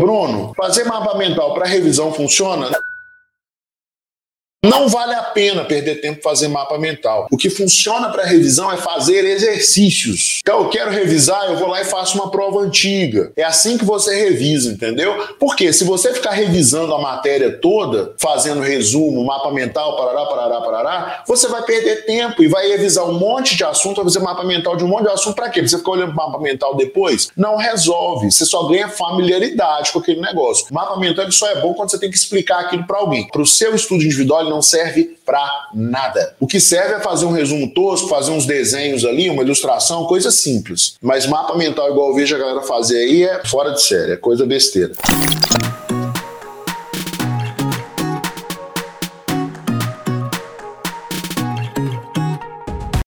Bruno, fazer mapa mental para revisão funciona? Não vale a pena perder tempo fazer mapa mental. O que funciona para revisão é fazer exercícios. Então, eu quero revisar, eu vou lá e faço uma prova antiga. É assim que você revisa, entendeu? Porque se você ficar revisando a matéria toda, fazendo resumo, mapa mental, parará, parará, parará, você vai perder tempo e vai revisar um monte de assunto, vai fazer mapa mental de um monte de assunto para quê? Pra você ficar olhando mapa mental depois? Não resolve. Você só ganha familiaridade com aquele negócio. O mapa mental só é bom quando você tem que explicar aquilo para alguém. Para o seu estudo individual, não serve para nada. O que serve é fazer um resumo tosco, fazer uns desenhos ali, uma ilustração, coisa simples. Mas mapa mental igual eu vejo a galera fazer aí é fora de série, é coisa besteira.